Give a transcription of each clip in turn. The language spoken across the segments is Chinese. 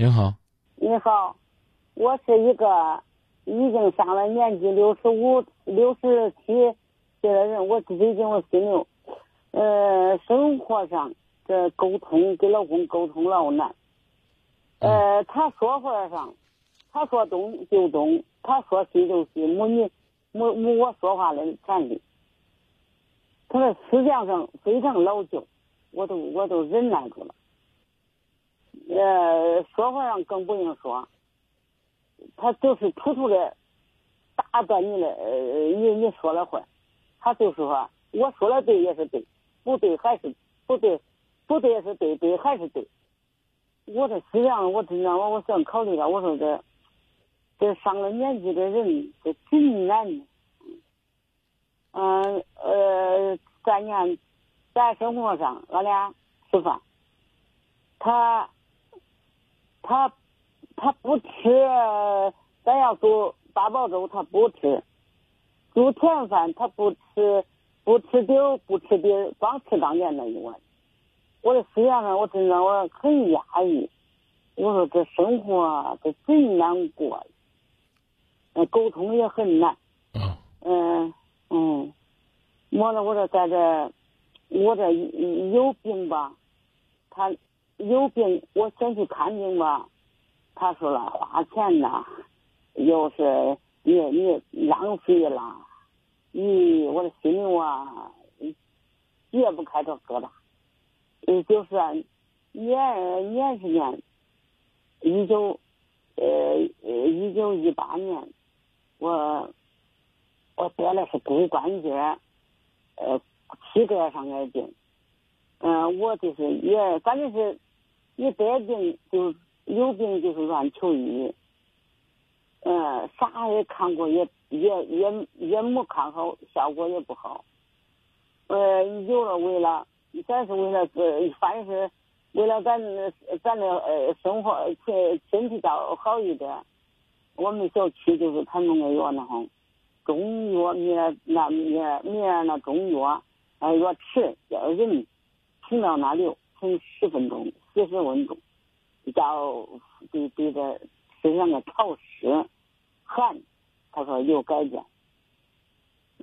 您好，你好，我是一个已经上了年纪六十五、六十七岁的人，我最近我心里，呃，生活上这沟通跟老公沟通老难，呃，他说话上，他说东就东，他说西就西，没你没没我说话的权利。他的思想上非常老旧，我都我都忍耐住了。呃，说话上更不用说，他就是突突的打断你的，呃，你你说了话，他就是说，我说的对也是对，不对还是不对，不对也是对，对还是对。我的思想，我真的我我想考虑了，我说这这上了年纪的人，这真难。嗯呃，咱年在生活上，俺俩吃饭，他。他他不吃，咱要做八宝粥，他不吃；煮甜饭，他不吃，不吃底儿，不吃底儿，光吃当年那一碗。我的思想上，我真让我很压抑。我说这生活这真难过，那，沟通也很难。嗯。嗯嗯，完了，我说在这，我这有病吧，他。有病，我先去看病吧。他说了，花钱呐，又是你你浪费了。咦，我的心里啊，解不开这疙瘩。嗯，就是年年是年，一九呃一九一八年，我我得了是骨关节呃膝盖上的病。嗯，我就是也反正是。你得病就有病就是乱求医，嗯，啥也看过也也也也没看好，效果也不好。呃，有了为了，咱是为了呃，反正是为了咱咱的呃生活身身体倒好一点。我们小区就是他弄个药那哈，中药灭那灭灭那中药，呃，药吃叫人停到那里停十分钟。四十温度，叫对对着身上的潮湿寒，他说有改变。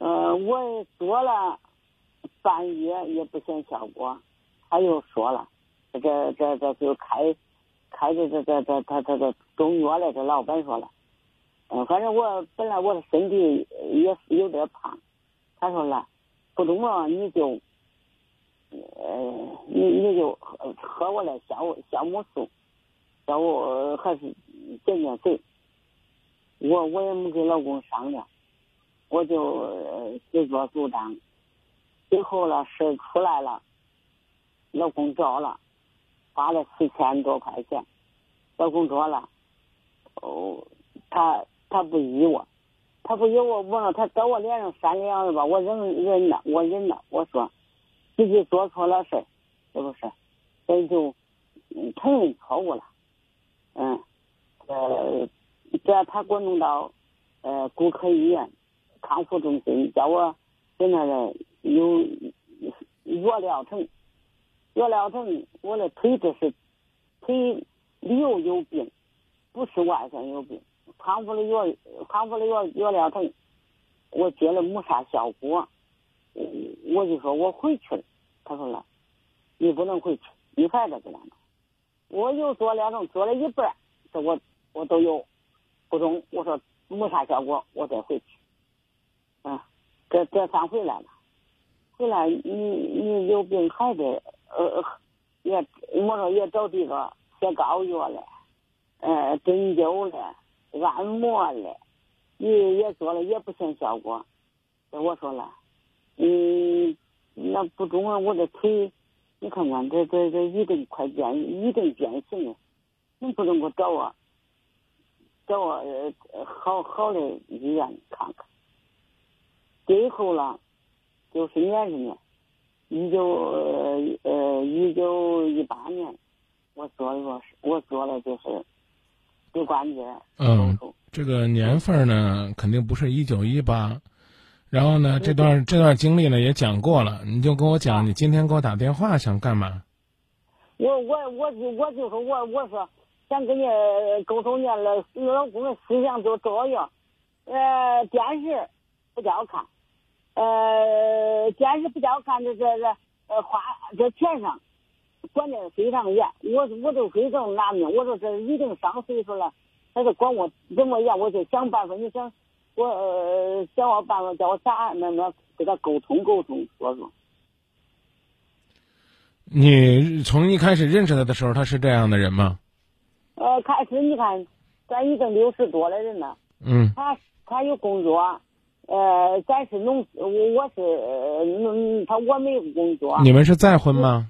呃，我做了半月也不见效果，他又说了，这这这就开开的这这这他他这中药了，这老板说了，嗯，反正我本来我的身体也有点胖，他说了，不中了你就。呃，你你就喝喝我的酵酵母素，叫我还是减减肥。我我也没跟老公商量，我就自作主张。最后了事出来了，老公找了，花了四千多块钱。老公说了，哦，他他不依我，他不依我，我说他在我脸上扇两下吧，我忍忍了，我忍了，我说。自己做错了事是不是？所以就承认错误了。嗯，呃，这他给我弄到呃骨科医院康复中心，叫我在那个有药疗程，药疗程，我的腿这是腿里有有病，不是外伤有病。康复的药，康复的药药疗程，我接了没啥效果。我就说我回去了，他说了，你不能回去，你还得在那弄。我又做两种，做了一半，这我我都有不中，我说没啥效果，我再回去。嗯，这这算回来了，回来你你有病还得呃也我说也找这个贴膏药了，呃针灸了，按摩了，也也做了也不见效果，我说了。嗯，那不中啊！我这腿，你看看，这这这一顿快变，一顿变形了。能不能给我找我，找我好好的医院看看？最后了，就是年是年，一九呃一九一八年，我做了我做了就是膝关节嗯，这个年份呢，肯定不是一九一八。然后呢，这段这段经历呢也讲过了，你就跟我讲，你今天给我打电话想干嘛？我我我就我就说我我说想跟你沟通呢，老公的思想多重要。呃，电视不叫看，呃，电视不叫看，这这这呃花这钱上管的非常严。我我就非常拿命，我说这已经上岁数了，他就管我怎么样，我就想办法。你想我呃想我办法，叫我咋那那跟他沟通沟通，说说。你从一开始认识他的时候，他是这样的人吗？呃，开始你看，咱已经六十多的人了。嗯。他他有工作，呃，咱是农，我我是农，他我没有工作。你们是再婚吗？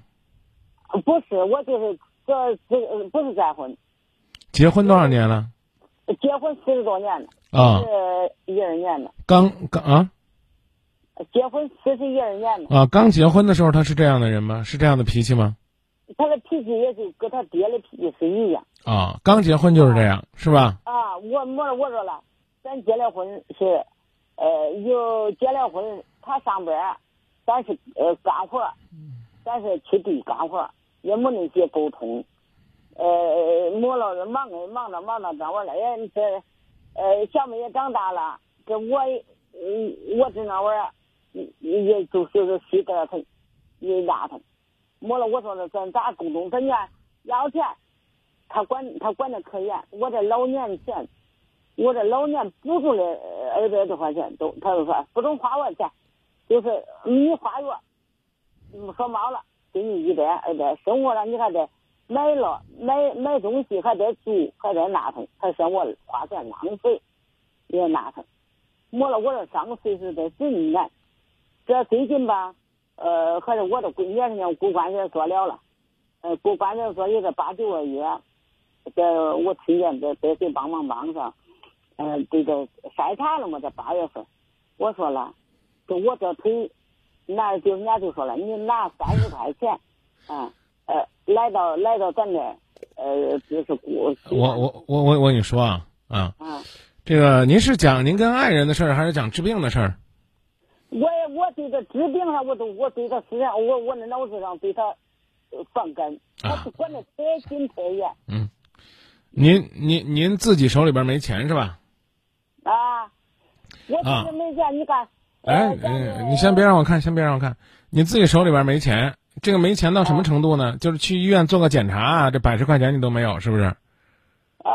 不是，我就是这这不是再婚。结婚多少年了？结婚四十多年了。啊。是一二年的。刚刚啊。结婚四十一二年的。啊，刚结婚的时候他是这样的人吗？是这样的脾气吗？他的脾气也就跟他爹的脾气是一样。啊，刚结婚就是这样，是吧？啊，我我我说了，咱结了婚是，呃，有结了婚，他上班，咱是呃干活，咱是去地干活，也没那些沟通，呃，没了忙着忙着忙着，这我了，哎，这，呃，小妹也长大了，这我，嗯，我在那玩儿，也就是稀得他，也压他。没了，我说了，咱咋沟通？咱家要钱，他管他管的可严。我这老年钱，我这老年补助的二百多块钱都，他就说不准花我钱，就是你花月，说毛了，给你一百二百，生活了你还得买了买买东西还得住还得那腾，还嫌我花钱浪费，也那腾。没了，我这上个岁数得真难。这最近吧。呃，还是我的闺女人家过关节做了了，呃，过关节做有个八九个月，这我听见这这谁帮忙帮上，呃，这个筛查了嘛，这八月份，我说了，就我这腿，那就人家就说了，你拿三十块钱，啊，呃，来到来到咱这，呃，就是我我我我我我跟你说啊啊，这个您是讲您跟爱人的事儿，还是讲治病的事儿？我我对这治病上，我都我对他思想，我我那脑子上对他放根，我是管的太紧太严。嗯，您您您自己手里边没钱是吧？啊，我自己没钱，你看。哎，嗯，你先别让我看，先别让我看，你自己手里边没钱，这个没钱到什么程度呢？就是去医院做个检查，这百十块钱你都没有，是不是？啊，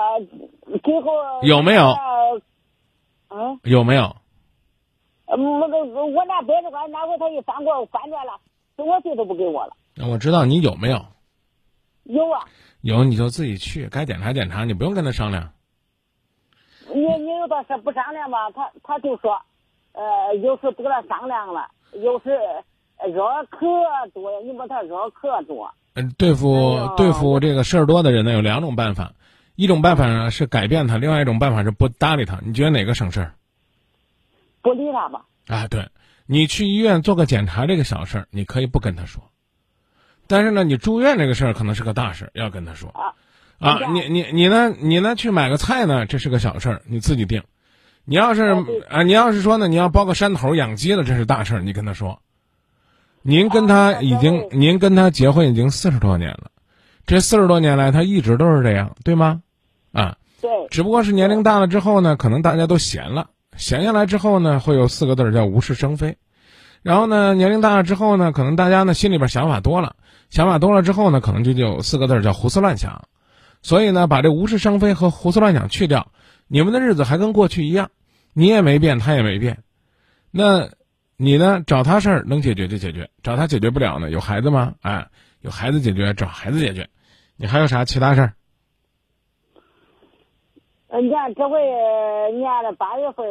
最后有没有？嗯，有没有？我我我拿百十块，那回他一翻过翻转了，我税都不给我了。我知道你有没有？有啊。有你就自己去，该检查检查，你不用跟他商量。你你有的是不商量吧？他他就说，呃，有时不跟他商量了，有时热可多呀，你把他惹可多。嗯，对付对付这个事儿多的人呢，有两种办法，一种办法呢是改变他，另外一种办法是不搭理他。你觉得哪个省事儿？不理他吧？啊，对，你去医院做个检查这个小事儿，你可以不跟他说，但是呢，你住院这个事儿可能是个大事，要跟他说。啊，啊，你你你呢？你呢？去买个菜呢？这是个小事儿，你自己定。你要是啊，你要是说呢，你要包个山头养鸡了，这是大事儿，你跟他说。您跟他已经，您跟他结婚已经四十多年了，这四十多年来他一直都是这样，对吗？啊，对。只不过是年龄大了之后呢，可能大家都闲了。闲下来之后呢，会有四个字叫无事生非，然后呢，年龄大了之后呢，可能大家呢心里边想法多了，想法多了之后呢，可能就就有四个字叫胡思乱想，所以呢，把这无事生非和胡思乱想去掉，你们的日子还跟过去一样，你也没变，他也没变，那，你呢找他事儿能解决就解决，找他解决不了呢，有孩子吗？哎，有孩子解决，找孩子解决，你还有啥其他事儿？你看这回，你看这八月份，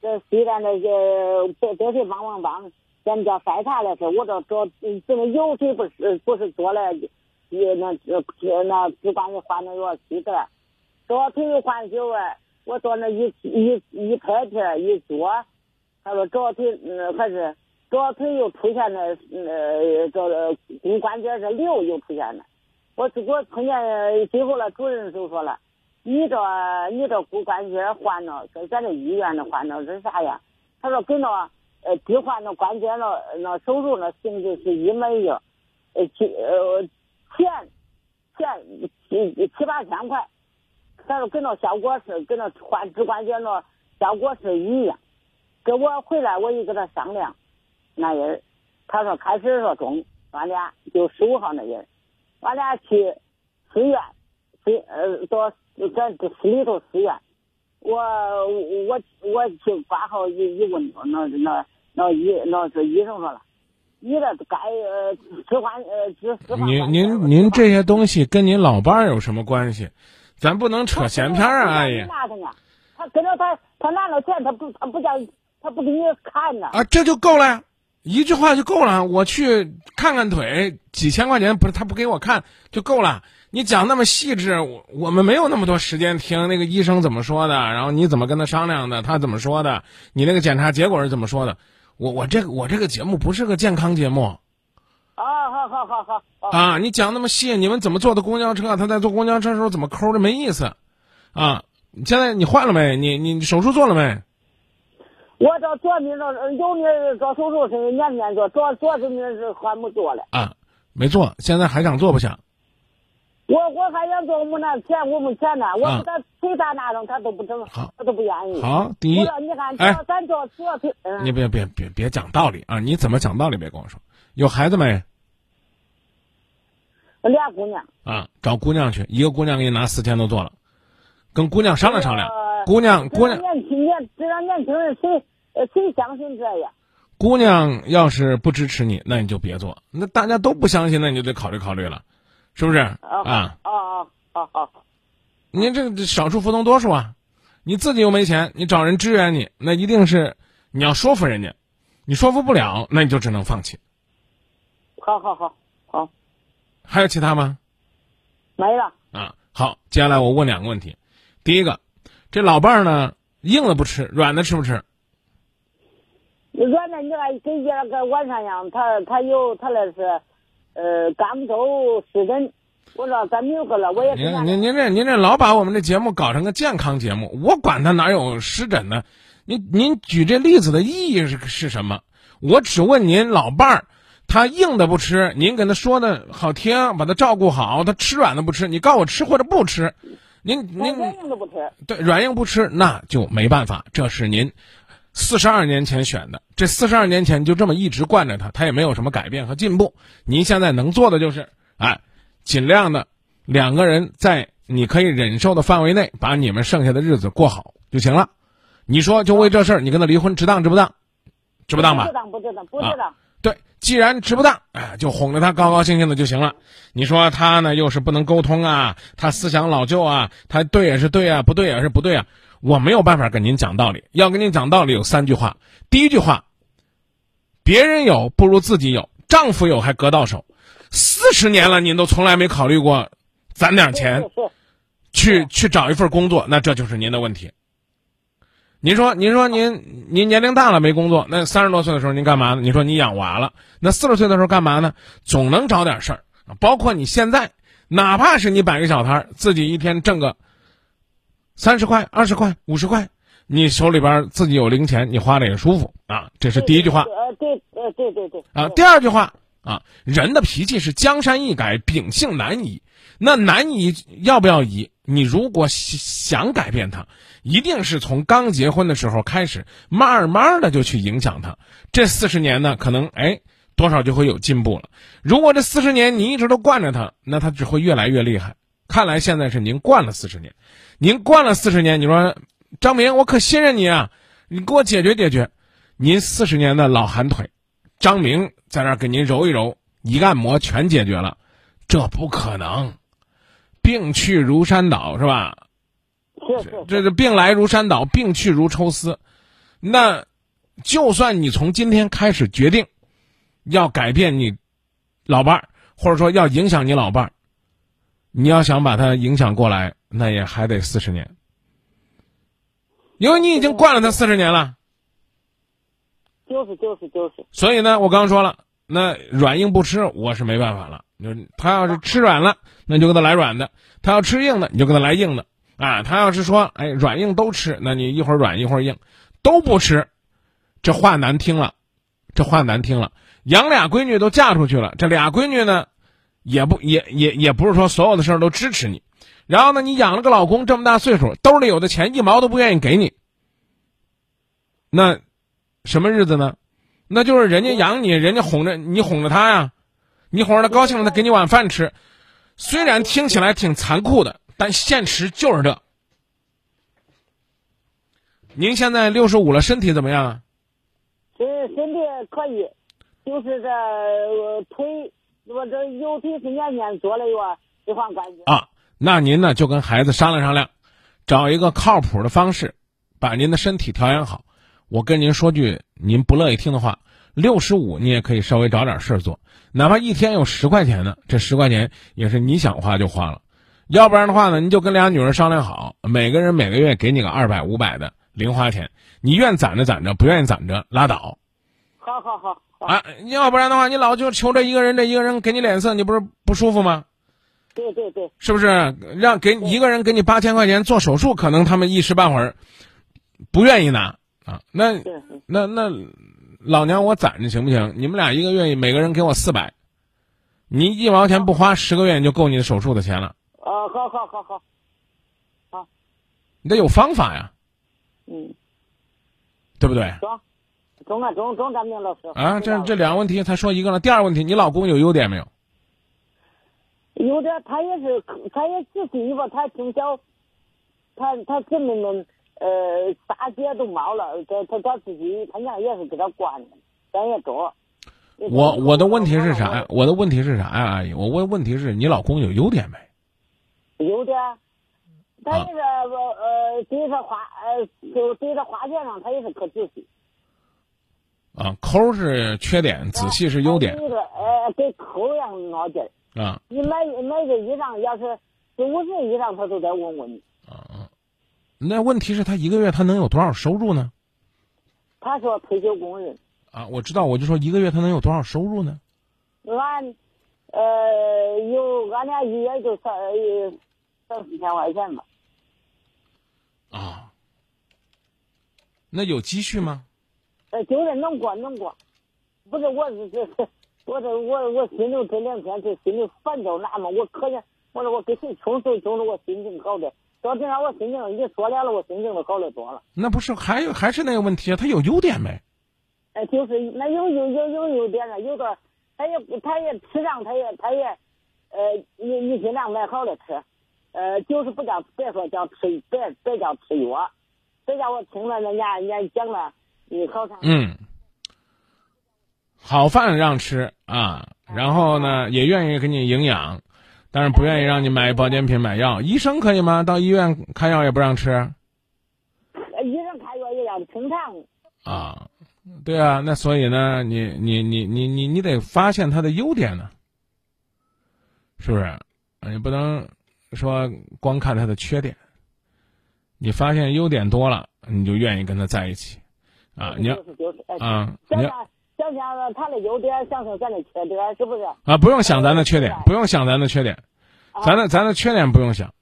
这虽然那个得得谁帮忙帮，咱叫筛查的事，我这这这个油水不是不是多了，也那那那只管是换那个气的，左腿换酒啊，我做那一一一拍片一做，他说左腿嗯还是左腿又出现了呃这个骨关节这瘤又出现了，我我碰见最后了主任就说了。你这你这骨关节换了，跟咱这医院的换了是啥呀？他说跟那呃置换那关节那那手术那性质是一模一样，呃几呃钱钱七七八千块，他说跟那效果是，跟那换直管街那效果是一样。给我回来，我一跟他商量，那人，他说开始说中，俺俩就十五号那人，俺俩去寺院，寺呃到咱这市里头寺院，我我我去挂号一一问，那那那医那是医生说了，你这该呃置换呃置置换。您您您这些东西跟您老伴儿有什么关系？咱不能扯闲篇儿啊，阿姨。拿他呢，他跟着他，他拿了钱，他不他不叫他不给你看呢。啊，这就够了呀，一句话就够了。我去看看腿，几千块钱不是他不给我看就够了。你讲那么细致，我我们没有那么多时间听那个医生怎么说的，然后你怎么跟他商量的，他怎么说的，你那个检查结果是怎么说的。我我这个我这个节目不是个健康节目啊，好好好好好。啊！你讲那么细，你们怎么坐的公交车？他在坐公交车的时候怎么抠的？没意思啊！现在你换了没？你你手术做了没？我这左面这有你做手术是年年做，左左手面是还没做嘞。啊，没做，现在还想做不想？我我还想做，我们那钱我没钱呢，我给他给他那种，他都不整，好他都不愿意。好，第一你看，哎咱做左腿，嗯，你别别别别讲道理啊！你怎么讲道理？别跟我说。有孩子没？俩姑娘。啊，找姑娘去，一个姑娘给你拿四千都做了，跟姑娘商量商量。呃姑娘姑娘年轻年，这让年轻人谁呃谁相信这呀？姑娘要是不支持你，那你就别做。那大家都不相信，那你就得考虑考虑了，是不是？啊，啊啊啊啊，您这这少数服从多数啊！你自己又没钱，你找人支援你，那一定是你要说服人家，你说服不了，那你就只能放弃。好好好好，还有其他吗？没了。啊，好，接下来我问两个问题。第一个，这老伴儿呢，硬的不吃，软的吃不吃？软的你看跟那个晚上一样，他他有他那是呃赣州湿疹，我说咱没有个了，我也您您您这您这老把我们这节目搞成个健康节目，我管他哪有湿疹呢？您您举这例子的意义是是什么？我只问您老伴儿，他硬的不吃，您跟他说的好听，把他照顾好，他吃软的不吃，你告诉我吃或者不吃，您您软硬都不吃。对软硬不吃，那就没办法，这是您四十二年前选的，这四十二年前就这么一直惯着他，他也没有什么改变和进步。您现在能做的就是，哎，尽量的两个人在你可以忍受的范围内，把你们剩下的日子过好就行了。你说就为这事儿，你跟他离婚，值当值不当？值不当吧不？当，不值当，不值当。对，既然值不当，哎，就哄着他高高兴兴的就行了。你说他呢，又是不能沟通啊，他思想老旧啊，他对也是对啊，不对也是不对啊。我没有办法跟您讲道理，要跟您讲道理有三句话。第一句话，别人有不如自己有，丈夫有还隔到手。四十年了，您都从来没考虑过攒点钱去去找一份工作，那这就是您的问题。您说，您说您您年龄大了没工作，那三十多岁的时候您干嘛呢？你说你养娃了，那四十岁的时候干嘛呢？总能找点事儿，包括你现在，哪怕是你摆个小摊儿，自己一天挣个三十块、二十块、五十块，你手里边自己有零钱，你花着也舒服啊。这是第一句话。呃，对，呃，对对对。啊，第二句话啊，人的脾气是江山易改，秉性难移。那难移要不要移？你如果想想改变他，一定是从刚结婚的时候开始，慢慢的就去影响他。这四十年呢，可能哎多少就会有进步了。如果这四十年你一直都惯着他，那他只会越来越厉害。看来现在是您惯了四十年，您惯了四十年，你说张明，我可信任你啊，你给我解决解决。您四十年的老寒腿，张明在那儿给您揉一揉，一按摩全解决了，这不可能。病去如山倒，是吧？是是这这病来如山倒，病去如抽丝。那就算你从今天开始决定要改变你老伴儿，或者说要影响你老伴儿，你要想把他影响过来，那也还得四十年，因为你已经惯了他四十年了。就是就是就是。所以呢，我刚刚说了，那软硬不吃，我是没办法了。就是他要是吃软了，那就给他来软的；他要吃硬的，你就给他来硬的。啊，他要是说，哎，软硬都吃，那你一会儿软一会儿硬，都不吃，这话难听了，这话难听了。养俩闺女都嫁出去了，这俩闺女呢，也不也也也不是说所有的事儿都支持你，然后呢，你养了个老公这么大岁数，兜里有的钱一毛都不愿意给你，那什么日子呢？那就是人家养你，人家哄着你哄着他呀，你哄着他高兴了，他给你碗饭吃。虽然听起来挺残酷的，但现实就是这。您现在六十五了，身体怎么样啊？身身体可以，就是这、呃腿，我这右腿是年年做了一个脂肪肝血。啊，那您呢就跟孩子商量商量，找一个靠谱的方式，把您的身体调养好。我跟您说句您不乐意听的话，六十五你也可以稍微找点事儿做，哪怕一天有十块钱呢，这十块钱也是你想花就花了。要不然的话呢，你就跟俩女人商量好，每个人每个月给你个二百五百的零花钱，你愿攒着攒着，不愿意攒着拉倒。好好好，好啊，要不然的话，你老就求着一个人，这一个人给你脸色，你不是不舒服吗？对对对，是不是？让给一个人给你八千块钱做手术，可能他们一时半会儿不愿意拿啊。那那那老娘我攒着行不行？你们俩一个月每个人给我四百，你一毛钱不花，十个月你就够你的手术的钱了。啊，好好好好，你得有方法呀，嗯，对不对？中，中啊中中，张明老师啊，这这两个问题才说一个了。第二个问题，你老公有优点没有？有点他也是，他也自己吧，他从小，他他姊妹们呃大姐都毛了，他他他自己他娘也是给他惯的，咱也做。我我的问题是啥呀？我的问题是啥呀，阿姨？我问问题是你老公有优点没？有的，他也是我呃对他花呃就对他花钱上，他也是可仔细。啊，抠是缺点，仔细是优点他有个呃跟抠一样闹劲儿。啊你买买个衣裳，要是四五十以上，他都得问问你。啊！那问题是，他一个月他能有多少收入呢？他说退休工人，啊，我知道，我就说一个月他能有多少收入呢？俺呃有俺俩一月就三呃三四千块钱吧。啊，那有积蓄吗？呃，就是能过能过，不是我是这我这我我心里这两天这心里烦躁哪嘛，我可怜我说我跟谁冲突冲突我心情好的，到这样我心情一说了了，我心情都好得多了。那不是还有还是那个问题啊？他有优点没？哎，就是那有有有有优点了，有的他也不他也吃上，他也他也呃，你你尽量买好的吃，呃，就是不叫别说叫吃别别叫吃药，这叫我听了人家人家讲了，你好长。嗯，好饭让吃啊，然后呢也愿意给你营养，但是不愿意让你买保健品买药。医生可以吗？到医院开药也不让吃呃医生开药也要平常。啊？对啊，那所以呢，你你你你你你得发现他的优点呢，是不是？你不能说光看他的缺点。你发现优点多了，你就愿意跟他在一起啊？你要啊，你要想想想他的优点，想想咱的缺点，是不是？啊，不用想咱的缺点，不用想咱的缺点，咱的咱的缺点不用想，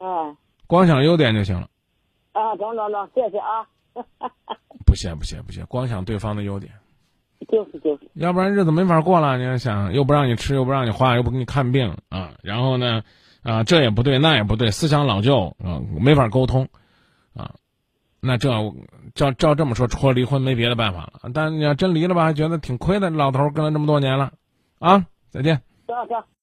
嗯光想优点就行了。啊，中中中，谢谢啊。不谢不谢不谢，光想对方的优点，就是就是，要不然日子没法过了。你要想，又不让你吃，又不让你花，又不给你看病啊，然后呢，啊，这也不对，那也不对，思想老旧啊，没法沟通啊。那这照照这么说，除了离婚没别的办法了。但你要真离了吧，还觉得挺亏的，老头跟了这么多年了，啊，再见。行行。